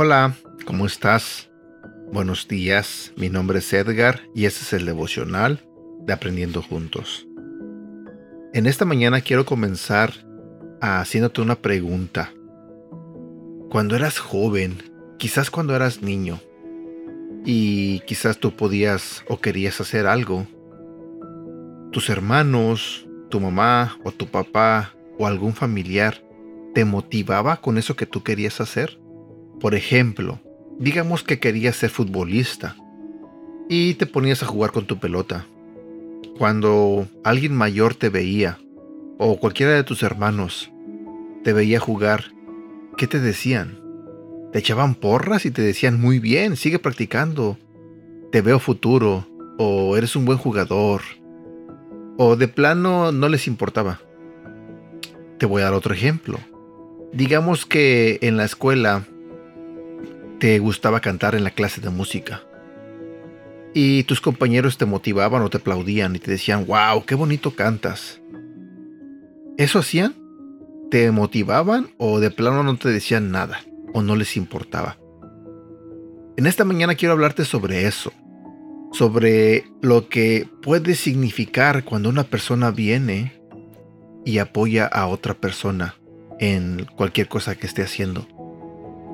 Hola, ¿cómo estás? Buenos días, mi nombre es Edgar y este es el devocional de Aprendiendo Juntos. En esta mañana quiero comenzar haciéndote una pregunta. Cuando eras joven, quizás cuando eras niño, y quizás tú podías o querías hacer algo, tus hermanos, tu mamá o tu papá o algún familiar te motivaba con eso que tú querías hacer. Por ejemplo, digamos que querías ser futbolista y te ponías a jugar con tu pelota. Cuando alguien mayor te veía, o cualquiera de tus hermanos te veía jugar, ¿qué te decían? Te echaban porras y te decían muy bien, sigue practicando, te veo futuro, o eres un buen jugador, o de plano no les importaba. Te voy a dar otro ejemplo. Digamos que en la escuela te gustaba cantar en la clase de música. Y tus compañeros te motivaban o te aplaudían y te decían, wow, qué bonito cantas. ¿Eso hacían? ¿Te motivaban o de plano no te decían nada o no les importaba? En esta mañana quiero hablarte sobre eso, sobre lo que puede significar cuando una persona viene y apoya a otra persona en cualquier cosa que esté haciendo.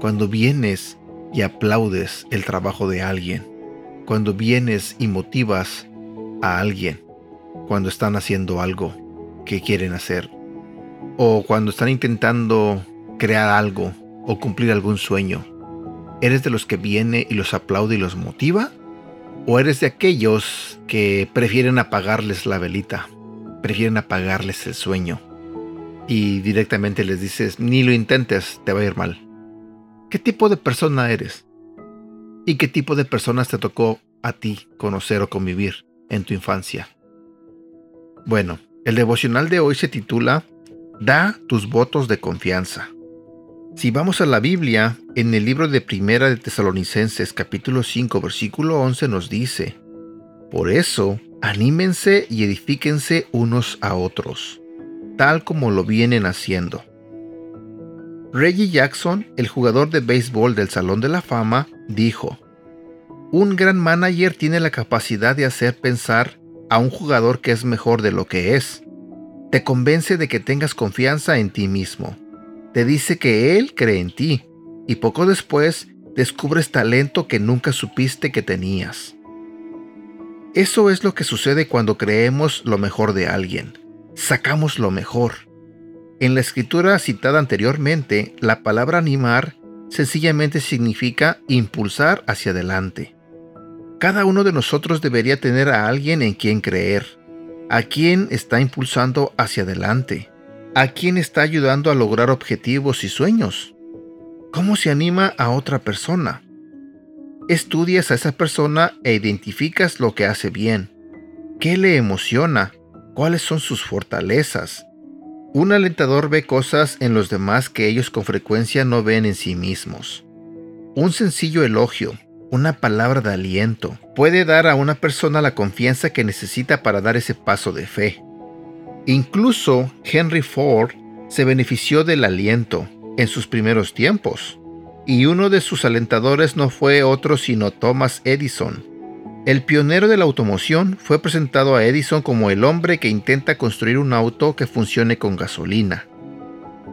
Cuando vienes y aplaudes el trabajo de alguien, cuando vienes y motivas a alguien, cuando están haciendo algo que quieren hacer, o cuando están intentando crear algo o cumplir algún sueño, ¿eres de los que viene y los aplaude y los motiva? ¿O eres de aquellos que prefieren apagarles la velita, prefieren apagarles el sueño y directamente les dices, ni lo intentes, te va a ir mal? ¿Qué tipo de persona eres? ¿Y qué tipo de personas te tocó a ti conocer o convivir en tu infancia? Bueno, el devocional de hoy se titula Da tus votos de confianza. Si vamos a la Biblia, en el libro de Primera de Tesalonicenses capítulo 5 versículo 11 nos dice, Por eso, anímense y edifíquense unos a otros, tal como lo vienen haciendo Reggie Jackson, el jugador de béisbol del Salón de la Fama, dijo, Un gran manager tiene la capacidad de hacer pensar a un jugador que es mejor de lo que es. Te convence de que tengas confianza en ti mismo. Te dice que él cree en ti y poco después descubres talento que nunca supiste que tenías. Eso es lo que sucede cuando creemos lo mejor de alguien. Sacamos lo mejor. En la escritura citada anteriormente, la palabra animar sencillamente significa impulsar hacia adelante. Cada uno de nosotros debería tener a alguien en quien creer, a quien está impulsando hacia adelante, a quien está ayudando a lograr objetivos y sueños. ¿Cómo se anima a otra persona? Estudias a esa persona e identificas lo que hace bien. ¿Qué le emociona? ¿Cuáles son sus fortalezas? Un alentador ve cosas en los demás que ellos con frecuencia no ven en sí mismos. Un sencillo elogio, una palabra de aliento, puede dar a una persona la confianza que necesita para dar ese paso de fe. Incluso Henry Ford se benefició del aliento en sus primeros tiempos, y uno de sus alentadores no fue otro sino Thomas Edison, el pionero de la automoción fue presentado a Edison como el hombre que intenta construir un auto que funcione con gasolina.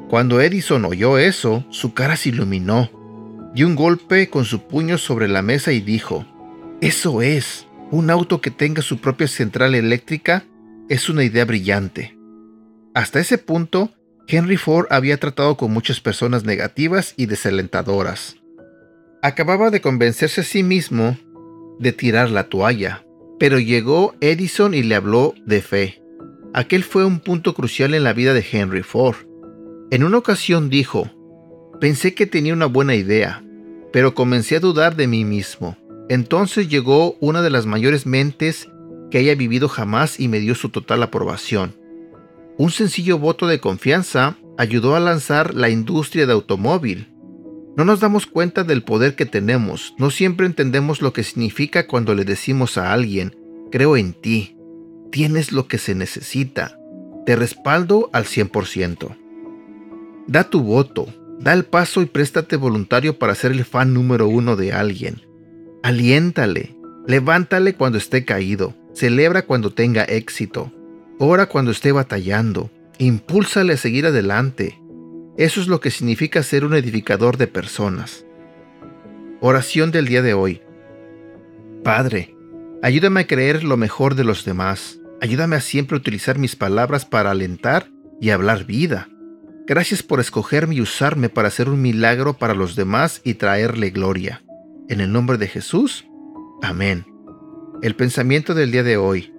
Cuando Edison oyó eso, su cara se iluminó, dio un golpe con su puño sobre la mesa y dijo, Eso es, un auto que tenga su propia central eléctrica es una idea brillante. Hasta ese punto, Henry Ford había tratado con muchas personas negativas y desalentadoras. Acababa de convencerse a sí mismo de tirar la toalla, pero llegó Edison y le habló de fe. Aquel fue un punto crucial en la vida de Henry Ford. En una ocasión dijo, pensé que tenía una buena idea, pero comencé a dudar de mí mismo. Entonces llegó una de las mayores mentes que haya vivido jamás y me dio su total aprobación. Un sencillo voto de confianza ayudó a lanzar la industria de automóvil. No nos damos cuenta del poder que tenemos, no siempre entendemos lo que significa cuando le decimos a alguien, creo en ti, tienes lo que se necesita, te respaldo al 100%. Da tu voto, da el paso y préstate voluntario para ser el fan número uno de alguien. Aliéntale, levántale cuando esté caído, celebra cuando tenga éxito, ora cuando esté batallando, impúlsale a seguir adelante, eso es lo que significa ser un edificador de personas. Oración del día de hoy. Padre, ayúdame a creer lo mejor de los demás. Ayúdame a siempre utilizar mis palabras para alentar y hablar vida. Gracias por escogerme y usarme para hacer un milagro para los demás y traerle gloria. En el nombre de Jesús. Amén. El pensamiento del día de hoy.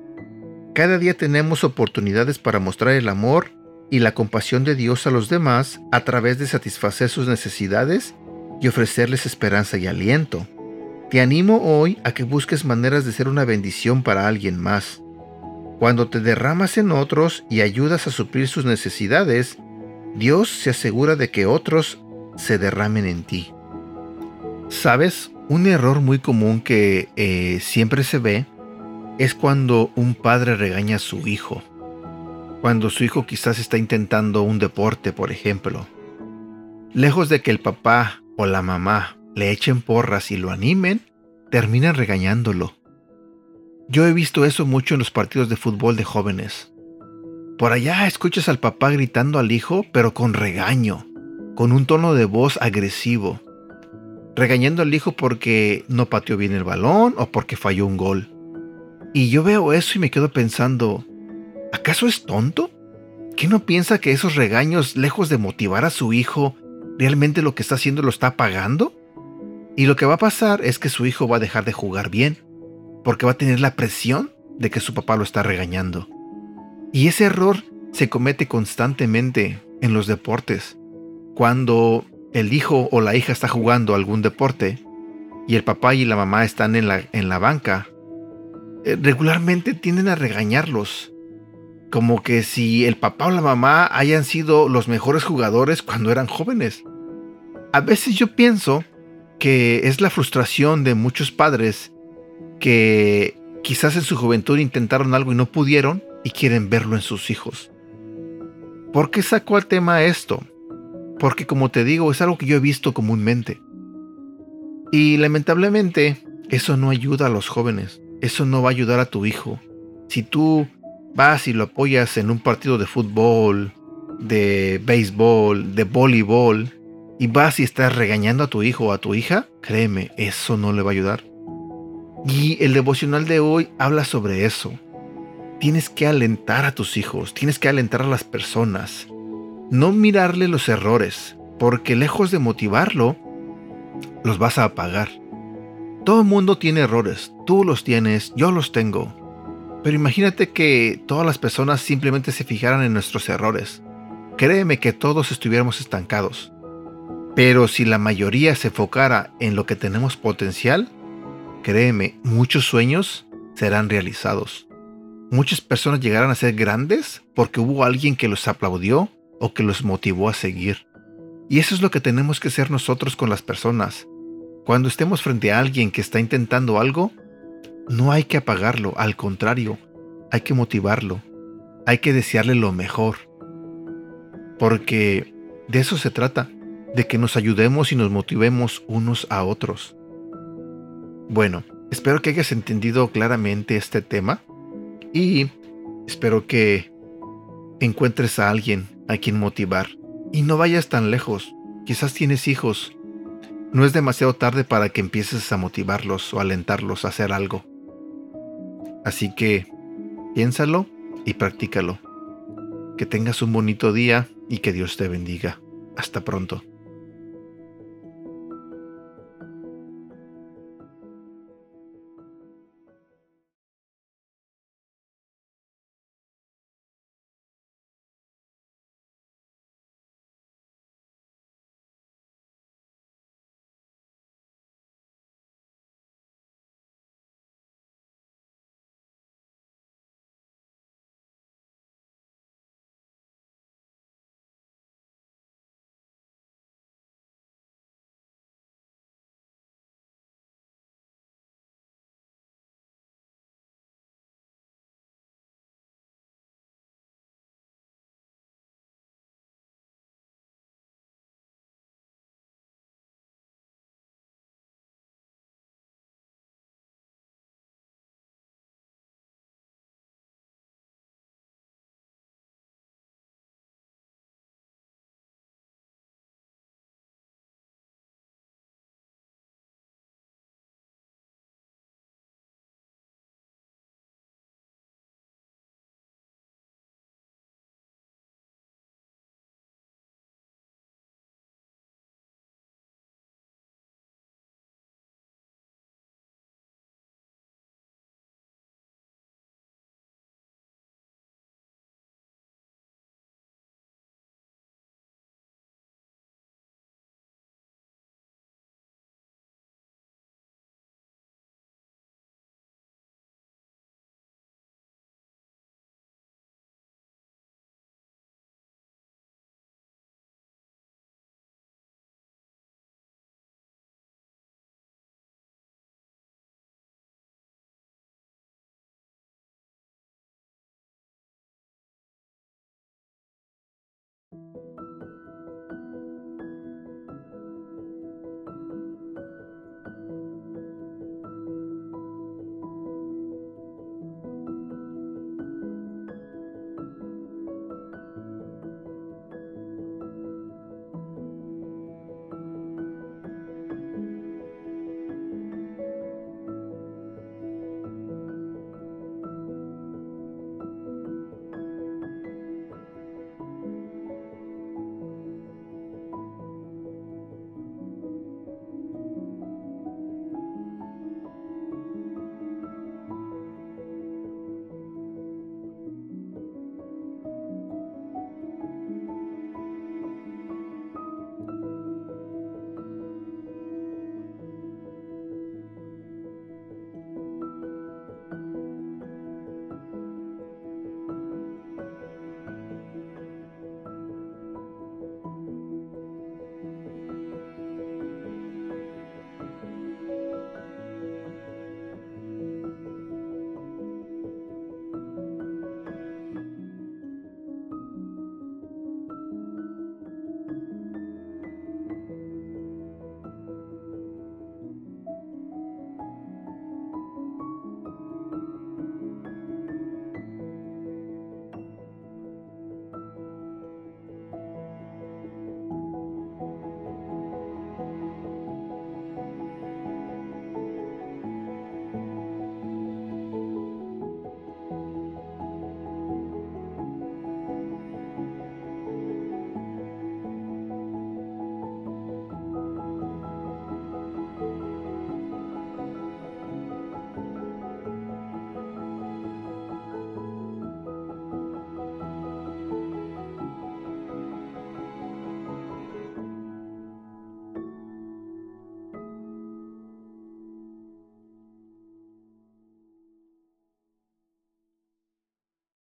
Cada día tenemos oportunidades para mostrar el amor y la compasión de Dios a los demás a través de satisfacer sus necesidades y ofrecerles esperanza y aliento. Te animo hoy a que busques maneras de ser una bendición para alguien más. Cuando te derramas en otros y ayudas a suplir sus necesidades, Dios se asegura de que otros se derramen en ti. ¿Sabes? Un error muy común que eh, siempre se ve es cuando un padre regaña a su hijo cuando su hijo quizás está intentando un deporte, por ejemplo. Lejos de que el papá o la mamá le echen porras y lo animen, terminan regañándolo. Yo he visto eso mucho en los partidos de fútbol de jóvenes. Por allá escuchas al papá gritando al hijo, pero con regaño, con un tono de voz agresivo, regañando al hijo porque no pateó bien el balón o porque falló un gol. Y yo veo eso y me quedo pensando, ¿Acaso es tonto? ¿Qué no piensa que esos regaños, lejos de motivar a su hijo, realmente lo que está haciendo lo está pagando? Y lo que va a pasar es que su hijo va a dejar de jugar bien, porque va a tener la presión de que su papá lo está regañando. Y ese error se comete constantemente en los deportes. Cuando el hijo o la hija está jugando algún deporte y el papá y la mamá están en la, en la banca, eh, regularmente tienden a regañarlos como que si el papá o la mamá hayan sido los mejores jugadores cuando eran jóvenes. A veces yo pienso que es la frustración de muchos padres que quizás en su juventud intentaron algo y no pudieron y quieren verlo en sus hijos. ¿Por qué sacó al tema esto? Porque como te digo, es algo que yo he visto comúnmente. Y lamentablemente, eso no ayuda a los jóvenes. Eso no va a ayudar a tu hijo. Si tú vas y lo apoyas en un partido de fútbol, de béisbol, de voleibol, y vas y estás regañando a tu hijo o a tu hija, créeme, eso no le va a ayudar. Y el devocional de hoy habla sobre eso. Tienes que alentar a tus hijos, tienes que alentar a las personas. No mirarle los errores, porque lejos de motivarlo, los vas a apagar. Todo el mundo tiene errores, tú los tienes, yo los tengo. Pero imagínate que todas las personas simplemente se fijaran en nuestros errores. Créeme que todos estuviéramos estancados. Pero si la mayoría se enfocara en lo que tenemos potencial, créeme, muchos sueños serán realizados. Muchas personas llegarán a ser grandes porque hubo alguien que los aplaudió o que los motivó a seguir. Y eso es lo que tenemos que hacer nosotros con las personas. Cuando estemos frente a alguien que está intentando algo, no hay que apagarlo, al contrario, hay que motivarlo, hay que desearle lo mejor. Porque de eso se trata, de que nos ayudemos y nos motivemos unos a otros. Bueno, espero que hayas entendido claramente este tema y espero que encuentres a alguien a quien motivar. Y no vayas tan lejos, quizás tienes hijos. No es demasiado tarde para que empieces a motivarlos o alentarlos a hacer algo. Así que piénsalo y practícalo. Que tengas un bonito día y que Dios te bendiga. Hasta pronto.